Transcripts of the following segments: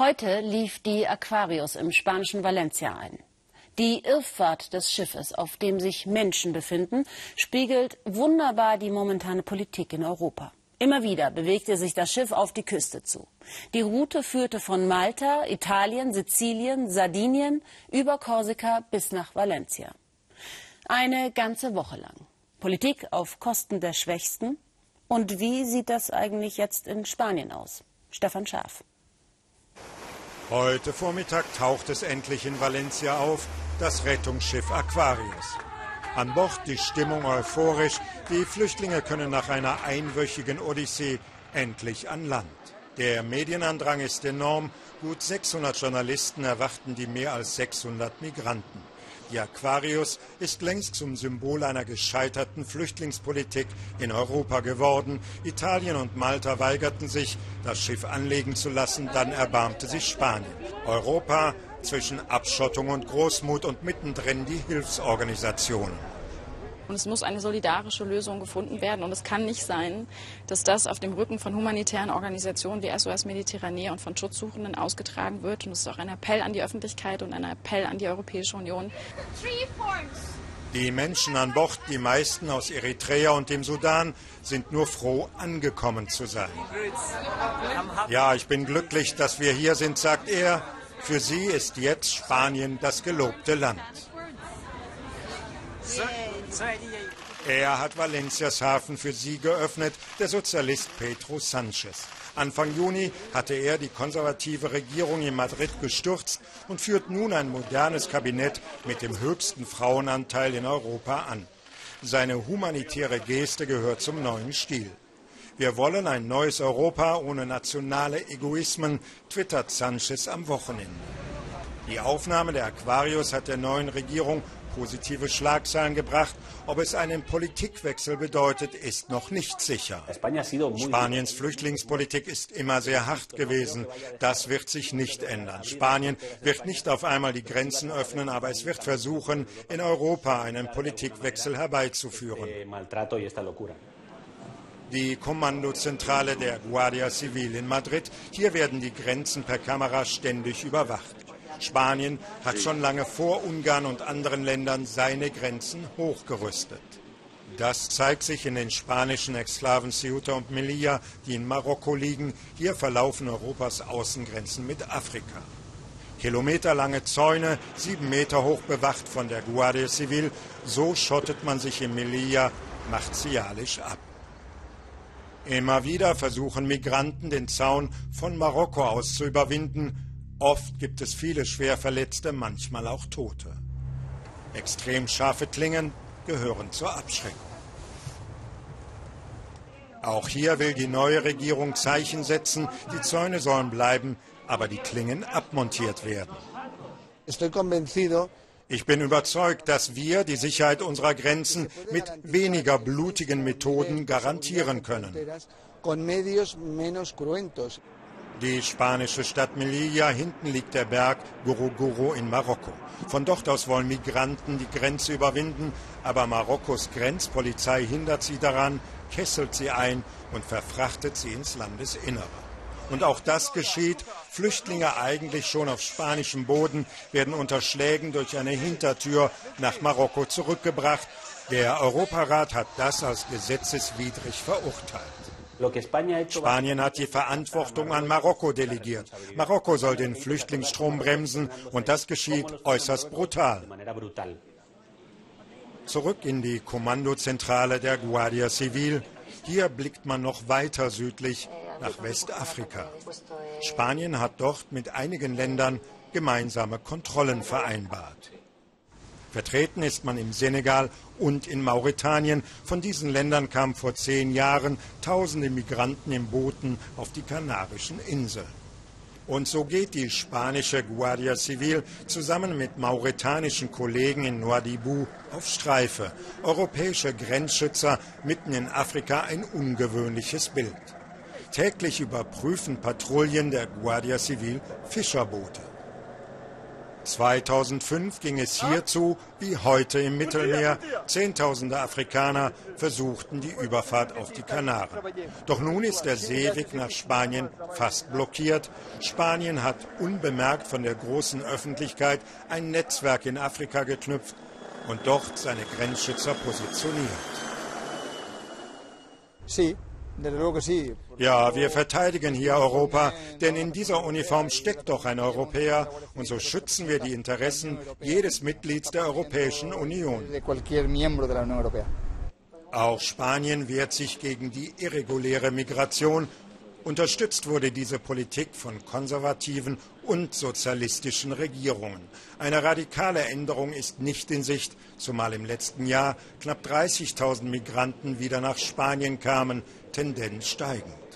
Heute lief die Aquarius im spanischen Valencia ein. Die Irrfahrt des Schiffes, auf dem sich Menschen befinden, spiegelt wunderbar die momentane Politik in Europa. Immer wieder bewegte sich das Schiff auf die Küste zu. Die Route führte von Malta, Italien, Sizilien, Sardinien über Korsika bis nach Valencia. Eine ganze Woche lang. Politik auf Kosten der Schwächsten. Und wie sieht das eigentlich jetzt in Spanien aus? Stefan Schaaf. Heute Vormittag taucht es endlich in Valencia auf, das Rettungsschiff Aquarius. An Bord die Stimmung euphorisch. Die Flüchtlinge können nach einer einwöchigen Odyssee endlich an Land. Der Medienandrang ist enorm. Gut 600 Journalisten erwarten die mehr als 600 Migranten. Die Aquarius ist längst zum Symbol einer gescheiterten Flüchtlingspolitik in Europa geworden. Italien und Malta weigerten sich, das Schiff anlegen zu lassen, dann erbarmte sich Spanien. Europa zwischen Abschottung und Großmut und mittendrin die Hilfsorganisationen. Und es muss eine solidarische Lösung gefunden werden. Und es kann nicht sein, dass das auf dem Rücken von humanitären Organisationen wie SOS Mediterranee und von Schutzsuchenden ausgetragen wird. Und es ist auch ein Appell an die Öffentlichkeit und ein Appell an die Europäische Union. Die Menschen an Bord, die meisten aus Eritrea und dem Sudan, sind nur froh, angekommen zu sein. Ja, ich bin glücklich, dass wir hier sind, sagt er. Für sie ist jetzt Spanien das gelobte Land. Er hat Valencias Hafen für sie geöffnet, der Sozialist Pedro Sanchez. Anfang Juni hatte er die konservative Regierung in Madrid gestürzt und führt nun ein modernes Kabinett mit dem höchsten Frauenanteil in Europa an. Seine humanitäre Geste gehört zum neuen Stil. Wir wollen ein neues Europa ohne nationale Egoismen, twittert Sanchez am Wochenende. Die Aufnahme der Aquarius hat der neuen Regierung positive Schlagzeilen gebracht. Ob es einen Politikwechsel bedeutet, ist noch nicht sicher. Spaniens Flüchtlingspolitik ist immer sehr hart gewesen. Das wird sich nicht ändern. Spanien wird nicht auf einmal die Grenzen öffnen, aber es wird versuchen, in Europa einen Politikwechsel herbeizuführen. Die Kommandozentrale der Guardia Civil in Madrid. Hier werden die Grenzen per Kamera ständig überwacht. Spanien hat schon lange vor Ungarn und anderen Ländern seine Grenzen hochgerüstet. Das zeigt sich in den spanischen Exklaven Ceuta und Melilla, die in Marokko liegen. Hier verlaufen Europas Außengrenzen mit Afrika. Kilometerlange Zäune, sieben Meter hoch bewacht von der Guardia Civil. So schottet man sich in Melilla martialisch ab. Immer wieder versuchen Migranten, den Zaun von Marokko aus zu überwinden. Oft gibt es viele Schwerverletzte, manchmal auch Tote. Extrem scharfe Klingen gehören zur Abschreckung. Auch hier will die neue Regierung Zeichen setzen. Die Zäune sollen bleiben, aber die Klingen abmontiert werden. Ich bin überzeugt, dass wir die Sicherheit unserer Grenzen mit weniger blutigen Methoden garantieren können. Die spanische Stadt Melilla, hinten liegt der Berg Gorogoro in Marokko. Von dort aus wollen Migranten die Grenze überwinden, aber Marokkos Grenzpolizei hindert sie daran, kesselt sie ein und verfrachtet sie ins Landesinnere. Und auch das geschieht. Flüchtlinge eigentlich schon auf spanischem Boden werden unter Schlägen durch eine Hintertür nach Marokko zurückgebracht. Der Europarat hat das als gesetzeswidrig verurteilt. Spanien hat die Verantwortung an Marokko delegiert. Marokko soll den Flüchtlingsstrom bremsen und das geschieht äußerst brutal. Zurück in die Kommandozentrale der Guardia Civil. Hier blickt man noch weiter südlich nach Westafrika. Spanien hat dort mit einigen Ländern gemeinsame Kontrollen vereinbart. Vertreten ist man im Senegal und in Mauretanien. Von diesen Ländern kamen vor zehn Jahren tausende Migranten in Booten auf die Kanarischen Inseln. Und so geht die spanische Guardia Civil zusammen mit mauretanischen Kollegen in Nouadhibou auf Streife. Europäische Grenzschützer mitten in Afrika ein ungewöhnliches Bild. Täglich überprüfen Patrouillen der Guardia Civil Fischerboote. 2005 ging es hierzu wie heute im Mittelmeer. Zehntausende Afrikaner versuchten die Überfahrt auf die Kanaren. Doch nun ist der Seeweg nach Spanien fast blockiert. Spanien hat unbemerkt von der großen Öffentlichkeit ein Netzwerk in Afrika geknüpft und dort seine Grenzschützer positioniert. Ja, wir verteidigen hier Europa, denn in dieser Uniform steckt doch ein Europäer und so schützen wir die Interessen jedes Mitglieds der Europäischen Union. Auch Spanien wehrt sich gegen die irreguläre Migration. Unterstützt wurde diese Politik von konservativen und sozialistischen Regierungen. Eine radikale Änderung ist nicht in Sicht, zumal im letzten Jahr knapp 30.000 Migranten wieder nach Spanien kamen, Tendenz steigend.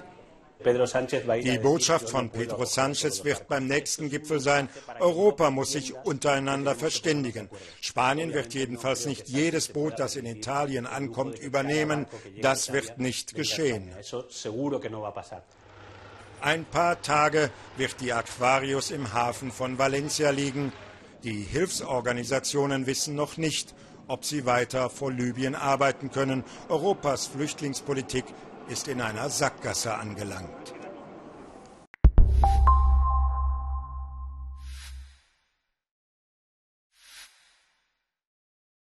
Die Botschaft von Pedro Sanchez wird beim nächsten Gipfel sein, Europa muss sich untereinander verständigen. Spanien wird jedenfalls nicht jedes Boot, das in Italien ankommt, übernehmen. Das wird nicht geschehen. Ein paar Tage wird die Aquarius im Hafen von Valencia liegen. Die Hilfsorganisationen wissen noch nicht, ob sie weiter vor Libyen arbeiten können. Europas Flüchtlingspolitik ist in einer Sackgasse angelangt.